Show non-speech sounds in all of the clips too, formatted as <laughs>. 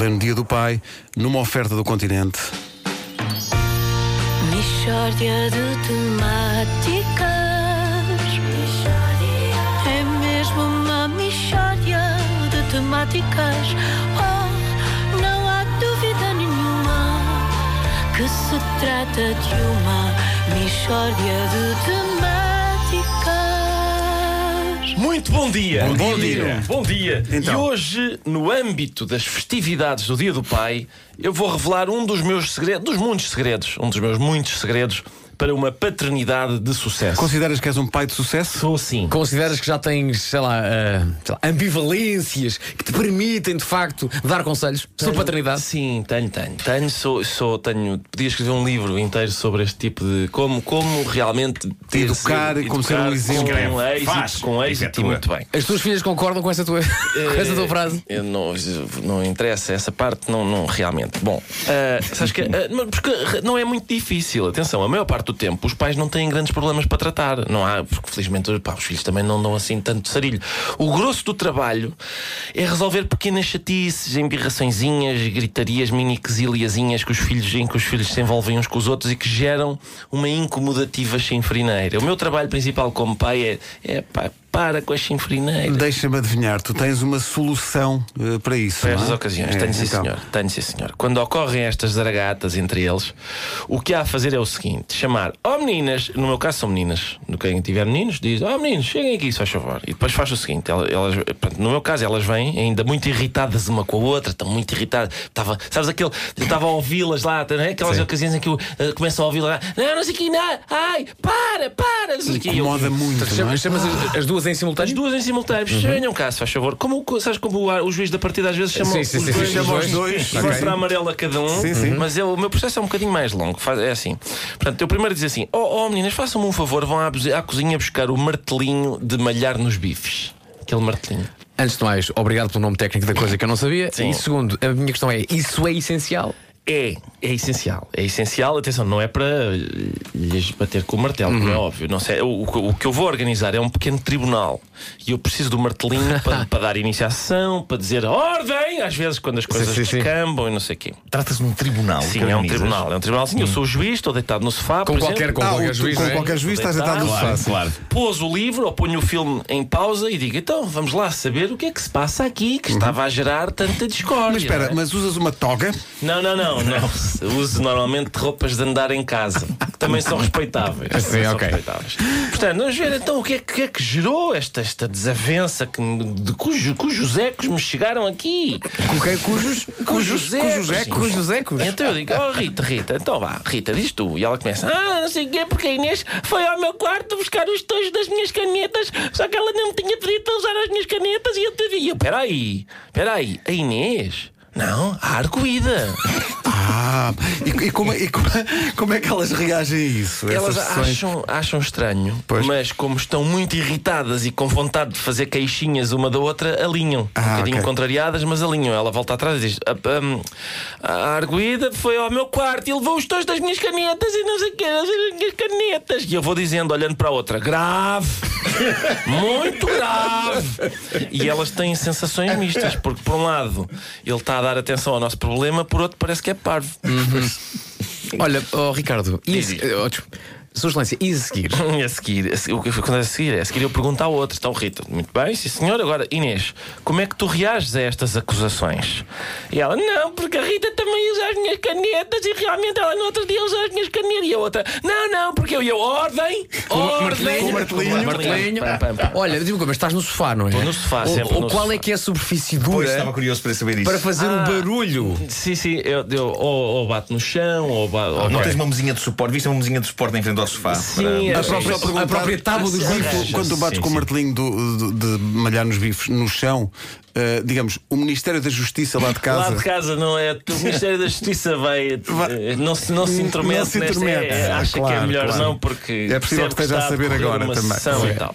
pleno dia do pai, numa oferta do continente. Mishória de temáticas. É mesmo uma mishória de temáticas. Oh, não há dúvida nenhuma que se trata de uma mishória de temáticas. Muito bom dia. Bom dia. Bom dia. Então. E hoje, no âmbito das festividades do Dia do Pai, eu vou revelar um dos meus segredos, dos muitos segredos, um dos meus muitos segredos para uma paternidade de sucesso. Consideras que és um pai de sucesso? Sou assim. Consideras que já tens, sei lá, ah, sei lá, ambivalências que te permitem, de facto, dar conselhos sobre paternidade? Sim, tenho, tenho. Tenho, sou, sou, tenho. Podia escrever um livro inteiro sobre este tipo de. Como, como realmente ter, Educar e como ser um educar exemplo. Com êxito, Faz. com êxito e Efetua. muito bem. As tuas filhas concordam com essa tua, <laughs> com essa tua frase? Eh, eu não, não interessa essa parte, não, não realmente. Bom, eh, sabes que, mas porque não é muito difícil. Atenção, a maior parte do tempo os pais não têm grandes problemas para tratar. Não há, porque felizmente pá, os filhos também não dão assim tanto sarilho. O grosso do trabalho é resolver pequenas chatices, embirraçõezinhas, gritarias, mini quesilhazinhas que os filhos, em que os filhos se envolvem uns com os outros e que geram uma incomodativa chinfrineira. O meu trabalho principal como pai é, é pá, para com a chinfrineira. Deixa-me adivinhar, tu tens uma solução eh, para isso. Para não estas é? ocasiões, É, tenho sim então. senhor, tenho sim senhor. Quando ocorrem estas zaragatas entre eles, o que há a fazer é o seguinte: chamar, ó meninas, no meu caso são meninas, no quem tiver meninos, diz, ó meninos, cheguem aqui, se faz favor. E depois faz o seguinte: ela- elas, no meu caso, elas vêm ainda muito irritadas uma com a outra, estão muito irritadas. Estava, sabes aquele, eu estava a ouvi-las lá, não é? aquelas ocasiões em que eu eh, começo a ouvi-las lá, não, não sei o que, não, ai, para, para, não sei o Incomoda muito, é? Chamas, as, as duas em simultâneo? as duas em simultâneo, venham cá, se faz favor. Como, sabes como o, o juiz da partida às vezes chama Sim, sim, os sim, dois, sim, chama os dois. Uma Ok. para amarelo a cada um, Sim, sim. mas eu- o meu processo é um bocadinho mais longo. É assim. Portanto, eu primeiro dizer assim: oh, oh meninas, façam-me um favor, vão à, à cozinha buscar o martelinho de malhar nos bifes. Aquele martelinho. Antes de mais, obrigado pelo nome técnico da coisa que eu não sabia. Sim. E segundo, a minha questão é: isso é essencial? É, é essencial. É essencial, atenção, não é para lhes bater com o martelo, como é óbvio. Não sei, o, o- que eu vou organizar é um pequeno tribunal e eu preciso do martelinho <laughs> para, para dar sessão, para dizer ordem, às vezes quando as coisas sim, sim. descambam e não sei o quê. Trata-se de um tribunal. Sim, é um tribunal. É um tribunal. Sim, eu sou o juiz, estou deitado no sofá. Com qualquer, exemplo. com qualquer juiz, com não é? qualquer juiz estás deitado no sofá. Claro. Pôs o livro ou ponho o filme em pausa e digo: então vamos lá saber o que é que se passa aqui que estava a gerar tanta discórdia. Uhum. Mas espera, não é? mas usas uma toga? Não, não, não, não. Uso normalmente roupas de andar em casa, que também são respeitáveis. Sim, Também são ok. respeitáveis. Portanto, vamos ver então o que é, que, é que gerou esta, esta desavença que, me- de cujo, cujos ecos me chegaram aqui. Cujos, cujos, Cujos cujos ecos. ecos. Cujos ecos. Então eu digo, oh Rita, Rita, então vá, Rita, diz tu. E ela começa, ah, não sei o quê, porque a Inês foi ao meu quarto buscar os tojos das minhas canetas, só que ela não me tinha pedido para usar as minhas canetas e eu te vi. Eu, peraí, peraí, a Inês? Não, a Arguida. Ah, e, e como, e como, como é que elas reagem a isso? Elas sessões? acham, acham estranho, Pois. mas como estão muito irritadas e com vontade de fazer queixinhas uma da outra, alinham. Ah, um bocadinho ok. contrariadas, mas alinham. Ela volta atrás e diz: "Ah, hum, A Arguida foi ao meu quarto e levou os tojos das minhas canetas e não sei o que, as minhas canetas. E eu vou dizendo, olhando para a outra: Grave, muito grave. E elas têm sensações mistas, porque por um lado ele está a dar atenção ao nosso problema, por outro parece que é parvo. Olha, oh, Ricardo, e oh, desculpa. Sua Excelência, e a seguir? <laughs> E a seguir, a seguir, o que acontece a seguir é a seguir eu pergunto ao outro, então Rita, muito bem, sim senhor, agora Inês, como é que tu reages a estas acusações? E ela, não, porque a Rita também usa as minhas canetas e realmente ela no outro dia usa as minhas canetas. E a outra, não, não, porque eu e eu, ordem, ordem. martelinho. Martelinho. Olha, digo, mas estás no sofá, não é? Estou no sofá, Ou- sempre Ou qual sofá. é que é a superfície Pois, dura estava curioso para saber isso. para fazer Ah. um barulho? Sim, sim, eu, eu ou, ou bato no chão, ou bato. ou- Não tens uma mesinha de suporte? Viste uma mesinha de suporte em frente ao sofá? Sim, é- A própria, A própria tábua dos sim. Quando tu bates Sim, com o martelinho do- do- de malhar nos bifes no chão, eh, digamos, o Ministério da Justiça lá de Lá casa. de casa não é. O Ministério da Justiça vai. Vai- Não se, não se intromete. Não se nesta- intromete. é, acha que é Claro, melhor claro. não, porque. É possível que esteja a saber agora também. e tal.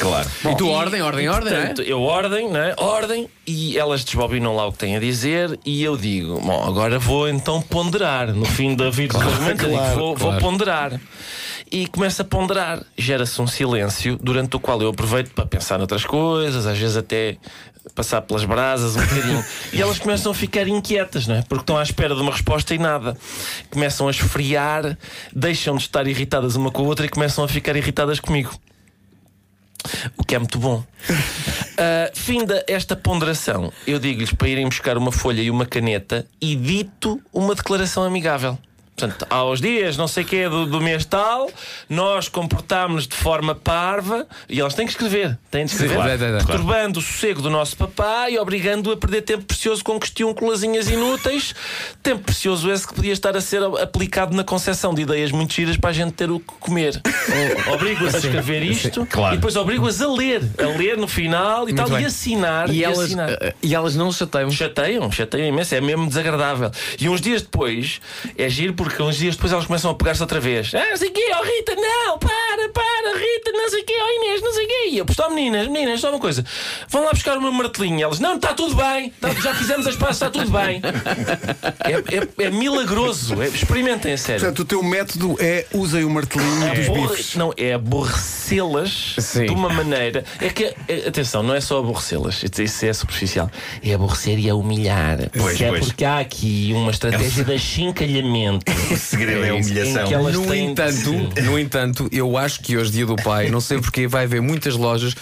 Claro. E tu, ordem, ordem, ordem, não é? Portanto, eu ordem, não é? Ordem e elas desbobinam lá o que têm a dizer e eu digo, bom, agora vou então ponderar. No fim da vida digo, claro, vou, vou claro. ponderar. E começo a ponderar. Gera-se um silêncio durante o qual eu aproveito para pensar noutras coisas, às vezes até passar pelas brasas um bocadinho. <laughs> e elas começam a ficar inquietas, não é? Porque estão à espera de uma resposta e nada. Começam a esfriar, deixam de estar irritadas uma com a outra e começam a ficar irritadas comigo. O que é muito bom. <laughs> Uh, finda esta ponderação, eu digo-lhes para irem buscar uma folha e uma caneta e dito uma declaração amigável. Portanto, aos dias, não sei o que do, do mês tal, nós comportámos-nos de forma parva e elas têm que escrever. Têm de escrever. claro, claro, claro. Perturbando o sossego do nosso papá e obrigando-o a perder tempo precioso com questiúnculazinhas inúteis. tempo precioso esse que podia estar a ser aplicado na concessão de ideias muito giras para a gente ter o que comer. <laughs> Obrigo-as a escrever isto Claro. e depois obrigo-as a ler. A ler no final e tal, bem. e assinar. E elas, assinar. eh, e elas não chateiam. Chateiam, chateiam imenso, é mesmo desagradável. E uns dias depois, é giro porque uns dias depois elas começam a pegar-se outra vez. Ah, não sei o quê, oh Rita, não, para, para, Rita, não sei o quê, oh Inês, não sei o quê. E eu, pois, oh, meninas, meninas, só uma coisa, vão lá buscar o meu martelinho. E elas, não, está tudo bem, tá- já fizemos as passos, está tudo bem. É, é- é milagroso, é- experimentem a sério. Portanto, o teu método é usem o martelinho dos Aborre- bifes. Não, é aborrecê-las de uma maneira. É que, é- atenção, não é só aborrecê-las, isso isso é superficial. É aborrecer e é humilhar. Pois, é pois. porque há aqui uma estratégia de achincalhamento. O segredo é a isso, humilhação. em que elas No têm entanto, no entanto, eu acho que hoje, dia do pai, não sei porque, vai haver muitas lojas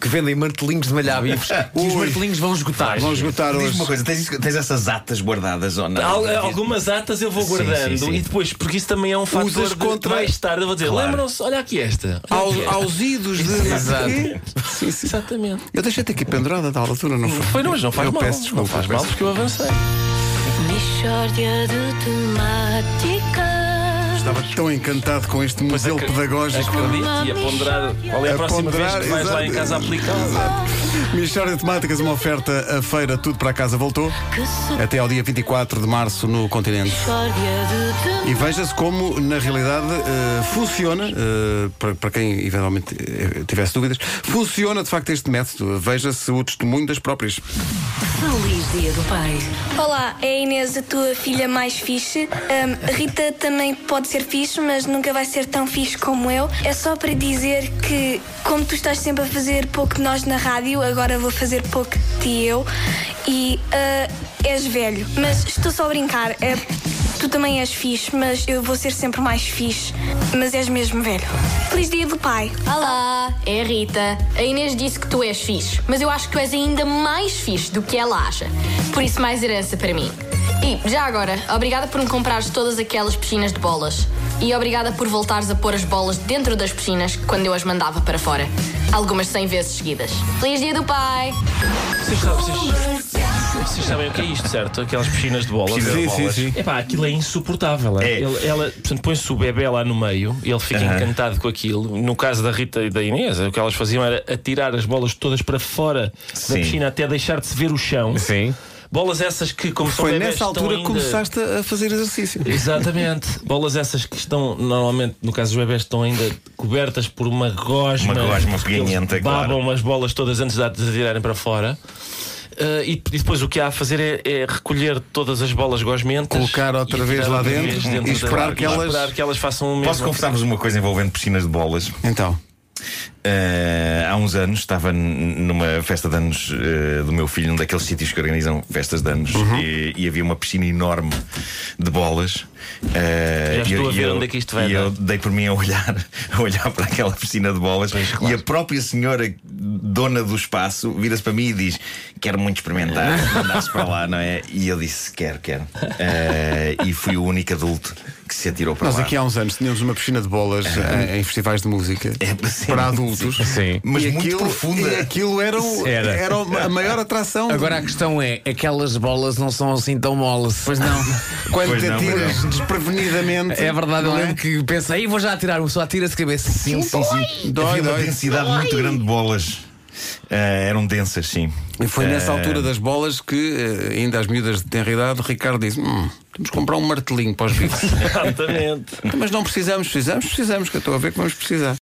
que vendem martelinhos de malhar bifes e os martelinhos vão esgotar. Vão esgotar Diz-me hoje. uma coisa, tens, tens essas atas guardadas ou não? Al- Algumas atas eu vou Sim, guardando sim, sim. e depois, porque isso também é um fator Usas de contra- mais tarde eu vou dizer, Claro. lembram-se, olha aqui esta. olha Aos, aqui esta. aos idos de. Exato. Sim, sim. Exatamente. Eu deixei-te aqui pendurada a tal altura, não foi? Foi, não, mas não faz eu mal. Peço desculpa, não faz mal porque eu avancei. Mixórdia de temáticas. Estava tão encantado com este modelo acre- pedagógico. Acredite e a ponderar qual é a, A próxima ponderar, vez que vais lá em exato. casa aplicar. Michórdia de Temáticas, uma oferta, a feira Tudo para Casa voltou. Até ao dia 24 de março no continente. E veja-se como, na realidade, eh, funciona, eh, para, para quem eventualmente eh, tivesse dúvidas, funciona de facto este método. Veja-se o testemunho das próprias. Feliz Dia do Pai. Olá, é a Inês, a tua filha mais fixe. A Rita também pode ser fixe, mas nunca vai ser tão fixe como eu. É só para dizer que, como tu estás sempre a fazer pouco de nós na rádio, agora vou fazer pouco de ti eu. E ah, és velho. Mas estou só a brincar. É, tu também és fixe, mas eu vou ser sempre mais fixe. Mas és mesmo velho. Feliz dia do pai. Olá, é a Rita. A Inês disse que tu és fixe, mas eu acho que tu és ainda mais fixe do que ela acha. Por isso, mais herança para mim. E, já agora, obrigada por me comprares todas aquelas piscinas de bolas. E obrigada por voltares a pôr as bolas dentro das piscinas quando eu as mandava para fora. Algumas 100 vezes seguidas. Feliz dia do pai! Vocês, sabem- vocês- vocês sabem o que é isto, certo? Aquelas piscinas de bolas. Piscinas de Sim, sim, sim. Epá, aquilo é insuportável. É. Ele- ela, portanto, põe-se o bebê lá no meio e ele fica encantado com aquilo. No caso da Rita e da Inês, o que elas faziam era atirar as bolas todas para fora Sim. da piscina até deixar de se ver o chão. Sim. Bolas essas que, como Foi bebés, nessa altura que ainda... começaste a fazer exercício. Exatamente. <laughs> Bolas essas que estão, normalmente, no caso dos bebés, estão ainda cobertas por uma gosma. Uma gosma peganhenta, Babam claro. as bolas todas antes de as atirarem para fora. Ah, e, e depois o que há a fazer é, é recolher todas as bolas gosmentas, Colocar outra e vez lá outra dentro vez e da- esperar que e elas- esperar que elas façam o mesmo. Posso confessar-vos uma coisa envolvendo piscinas de bolas? Então, Eh, há uns anos estava numa festa de anos eh, do meu filho, num daqueles sítios que organizam festas de anos, Uhum. e, e havia uma piscina enorme de bolas. Eh, Já e estou eu- a e ver eu- onde é que isto vai E dar. eu dei por mim a olhar, <laughs> a olhar para aquela piscina de bolas, claro. e a própria senhora, dona do espaço, vira-se para mim e diz: Quero muito experimentar, <laughs> mandar-se para lá, não é? E eu disse: Quero, quero. E fui o único adulto que se atirou para nós lá. aqui há uns anos tínhamos uma piscina de bolas em, em festivais de música É, para adultos. Sim. Mas e muito aquilo, profunda. E aquilo era, o- Era. era a maior atração. Agora a questão é: aquelas bolas não são assim tão moles. Pois não. quando Pois te não, atiras desprevenidamente. É verdade, eu não é? lembro que pensei, "Ih, vou já atirar, o só atira-se cabeça. Sim, sim, sim. Dói, Havia uma dói. densidade muito grande de bolas. Eh, eram densas, sim. E foi nessa Eh, altura das bolas que, eh, ainda às miúdas de tenra idade, o Ricardo disse: hum, temos que comprar um martelinho para os bifes. <laughs> Exatamente. Mas não precisamos, precisamos, precisamos, que eu estou a ver que vamos precisar.